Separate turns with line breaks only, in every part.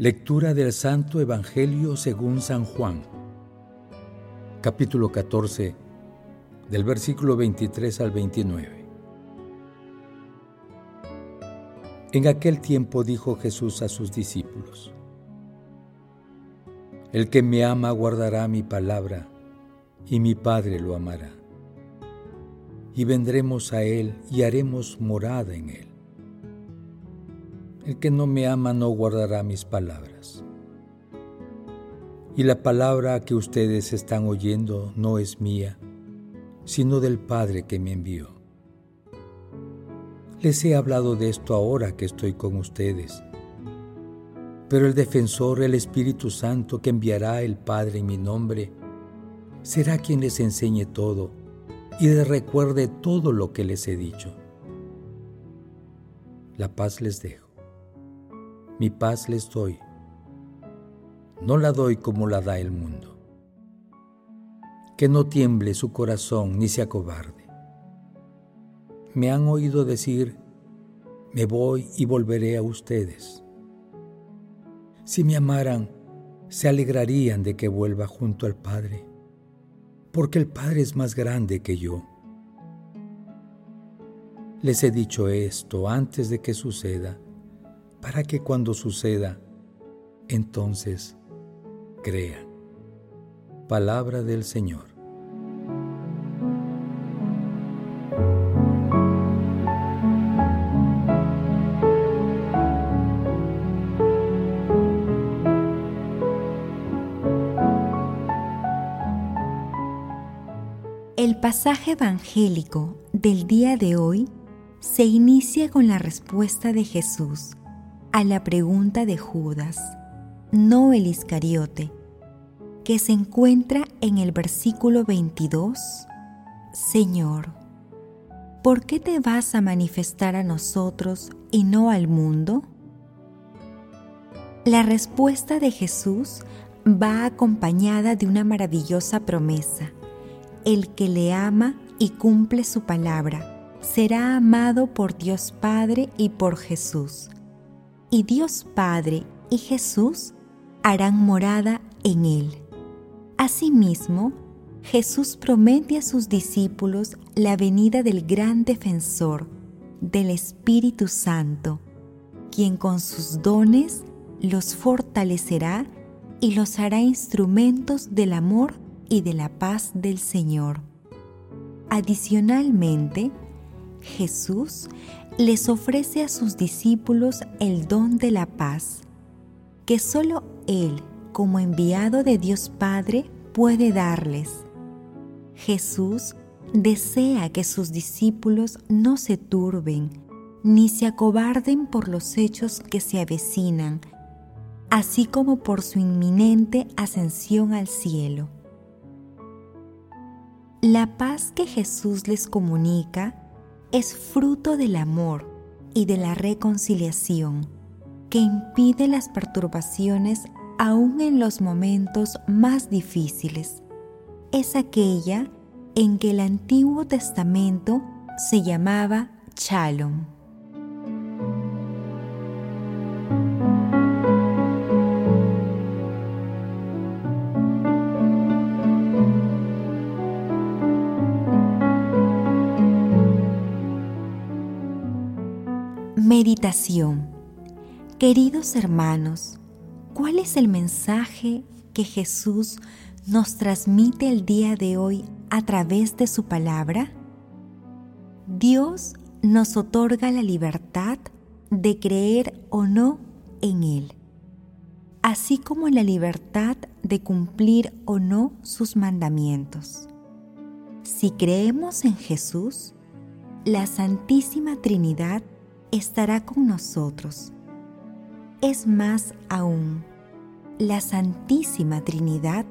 Lectura del Santo Evangelio según San Juan, capítulo 14, del versículo 23 al 29. En aquel tiempo dijo Jesús a sus discípulos, El que me ama guardará mi palabra, y mi Padre lo amará. Y vendremos a él y haremos morada en él el que no me ama no guardará mis palabras. Y la palabra que ustedes están oyendo no es mía, sino del Padre que me envió. Les he hablado de esto ahora que estoy con ustedes. Pero el defensor, el Espíritu Santo que enviará el Padre en mi nombre, será quien les enseñe todo y les recuerde todo lo que les he dicho. La paz les dejo mi paz les doy. No la doy como la da el mundo. Que no tiemble su corazón ni se acobarde. Me han oído decir, me voy y volveré a ustedes. Si me amaran, se alegrarían de que vuelva junto al Padre, porque el Padre es más grande que yo. Les he dicho esto antes de que suceda para que cuando suceda, entonces crean. Palabra del Señor.
El pasaje evangélico del día de hoy se inicia con la respuesta de Jesús a la pregunta de Judas, no el Iscariote, que se encuentra en el versículo 22, Señor, ¿por qué te vas a manifestar a nosotros y no al mundo? La respuesta de Jesús va acompañada de una maravillosa promesa. El que le ama y cumple su palabra será amado por Dios Padre y por Jesús y Dios Padre y Jesús harán morada en él. Asimismo, Jesús promete a sus discípulos la venida del gran defensor, del Espíritu Santo, quien con sus dones los fortalecerá y los hará instrumentos del amor y de la paz del Señor. Adicionalmente, Jesús les ofrece a sus discípulos el don de la paz, que solo Él, como enviado de Dios Padre, puede darles. Jesús desea que sus discípulos no se turben ni se acobarden por los hechos que se avecinan, así como por su inminente ascensión al cielo. La paz que Jesús les comunica es fruto del amor y de la reconciliación que impide las perturbaciones aún en los momentos más difíciles. Es aquella en que el Antiguo Testamento se llamaba Shalom. Meditación Queridos hermanos, ¿cuál es el mensaje que Jesús nos transmite el día de hoy a través de su palabra? Dios nos otorga la libertad de creer o no en Él, así como la libertad de cumplir o no sus mandamientos. Si creemos en Jesús, la Santísima Trinidad estará con nosotros. Es más aún, la Santísima Trinidad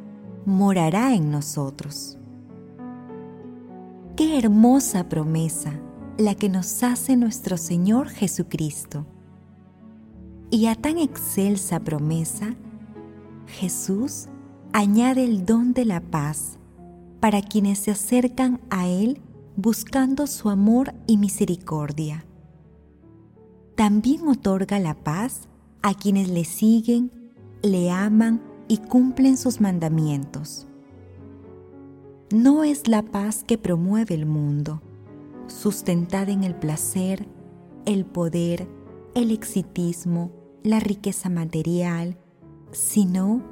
morará en nosotros. Qué hermosa promesa la que nos hace nuestro Señor Jesucristo. Y a tan excelsa promesa, Jesús añade el don de la paz para quienes se acercan a Él buscando su amor y misericordia también otorga la paz a quienes le siguen, le aman y cumplen sus mandamientos. No es la paz que promueve el mundo, sustentada en el placer, el poder, el exitismo, la riqueza material, sino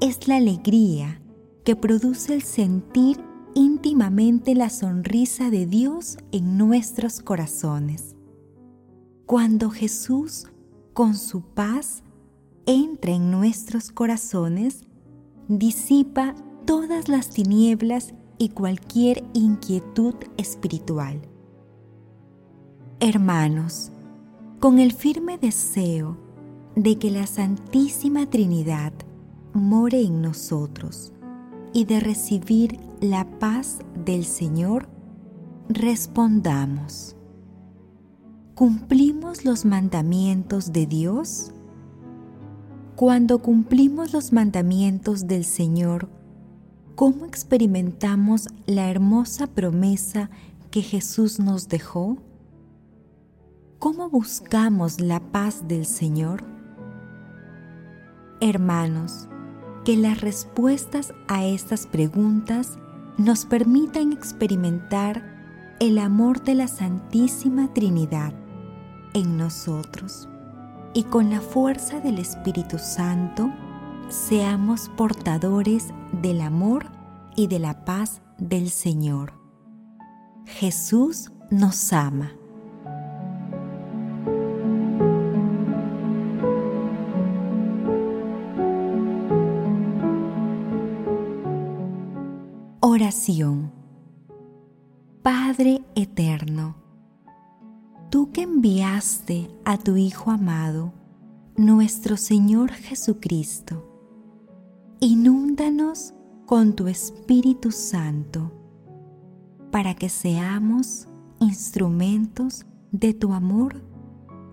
es la alegría que produce el sentir íntimamente la sonrisa de Dios en nuestros corazones. Cuando Jesús, con su paz, entra en nuestros corazones, disipa todas las tinieblas y cualquier inquietud espiritual. Hermanos, con el firme deseo de que la Santísima Trinidad more en nosotros y de recibir la paz del Señor, respondamos. ¿Cumplimos los mandamientos de Dios? Cuando cumplimos los mandamientos del Señor, ¿cómo experimentamos la hermosa promesa que Jesús nos dejó? ¿Cómo buscamos la paz del Señor? Hermanos, que las respuestas a estas preguntas nos permitan experimentar el amor de la Santísima Trinidad en nosotros y con la fuerza del Espíritu Santo seamos portadores del amor y de la paz del Señor. Jesús nos ama. Oración Padre Eterno, tú que enviaste a tu Hijo amado, nuestro Señor Jesucristo, inúndanos con tu Espíritu Santo, para que seamos instrumentos de tu amor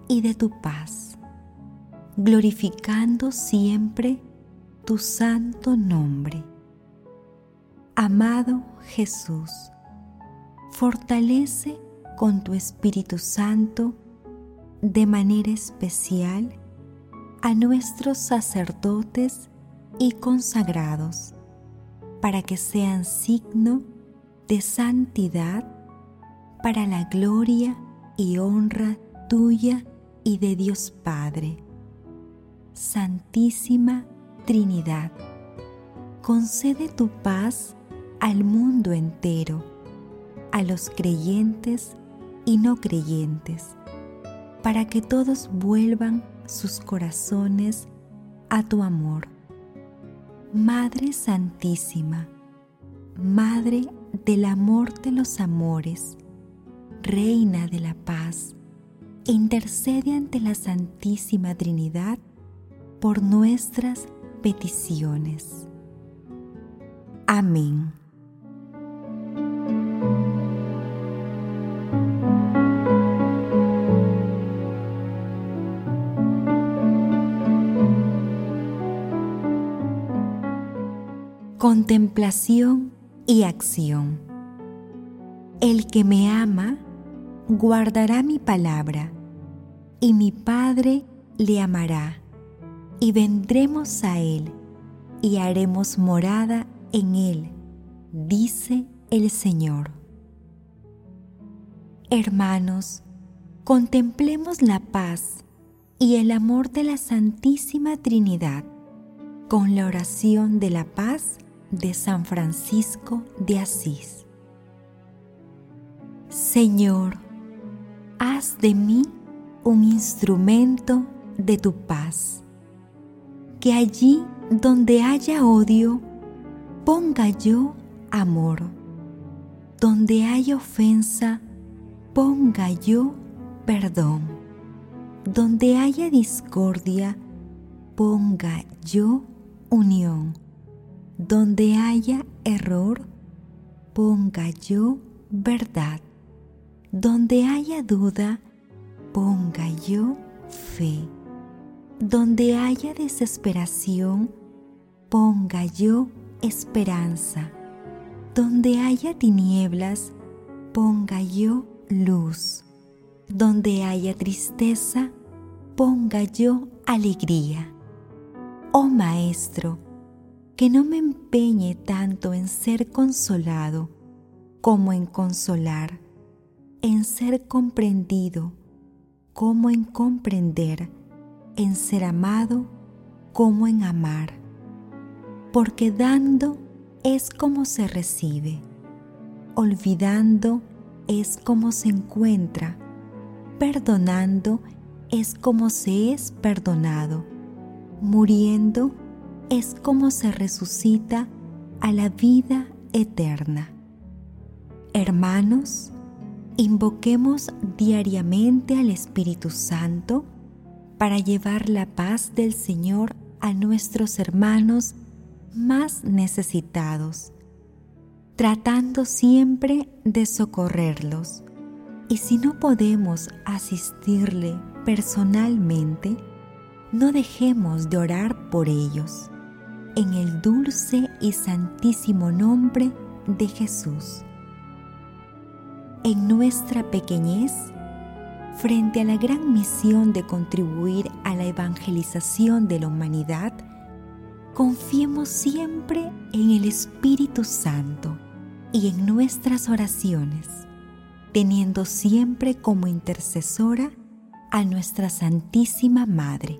y de tu paz, glorificando siempre tu santo nombre. Amado Jesús, fortalece con tu Espíritu Santo de manera especial a nuestros sacerdotes y consagrados, para que sean signo de santidad para la gloria y honra tuya y de Dios Padre. Santísima Trinidad, concede tu paz al mundo entero, a los creyentes y no creyentes, para que todos vuelvan sus corazones a tu amor. Madre Santísima, Madre del amor de los amores, Reina de la paz, intercede ante la Santísima Trinidad por nuestras peticiones. Amén. Contemplación y acción. El que me ama guardará mi palabra, y mi Padre le amará, y vendremos a él, y haremos morada en él, dice el Señor. Hermanos, contemplemos la paz y el amor de la Santísima Trinidad con la oración de la paz de San Francisco de Asís. Señor, haz de mí un instrumento de tu paz, que allí donde haya odio, ponga yo amor, donde haya ofensa, ponga yo perdón, donde haya discordia, ponga yo unión donde haya error, ponga yo verdad. Donde haya duda, ponga yo fe. Donde haya desesperación, ponga yo esperanza. Donde haya tinieblas, ponga yo luz. Donde haya tristeza, ponga yo alegría. Oh Maestro, que no me empeñe tanto en ser consolado como en consolar, en ser comprendido como en comprender, en ser amado como en amar, porque dando es como se recibe, olvidando es como se encuentra, perdonando es como se es perdonado, muriendo es como se resucita a la vida eterna. Hermanos, invoquemos diariamente al Espíritu Santo para llevar la paz del Señor a nuestros hermanos más necesitados, tratando siempre de socorrerlos. Y si no podemos asistirle personalmente, no dejemos de orar por ellos en el dulce y santísimo nombre de Jesús. En nuestra pequeñez, frente a la gran misión de contribuir a la evangelización de la humanidad, confiemos siempre en el Espíritu Santo y en nuestras oraciones, teniendo siempre como intercesora a nuestra Santísima Madre.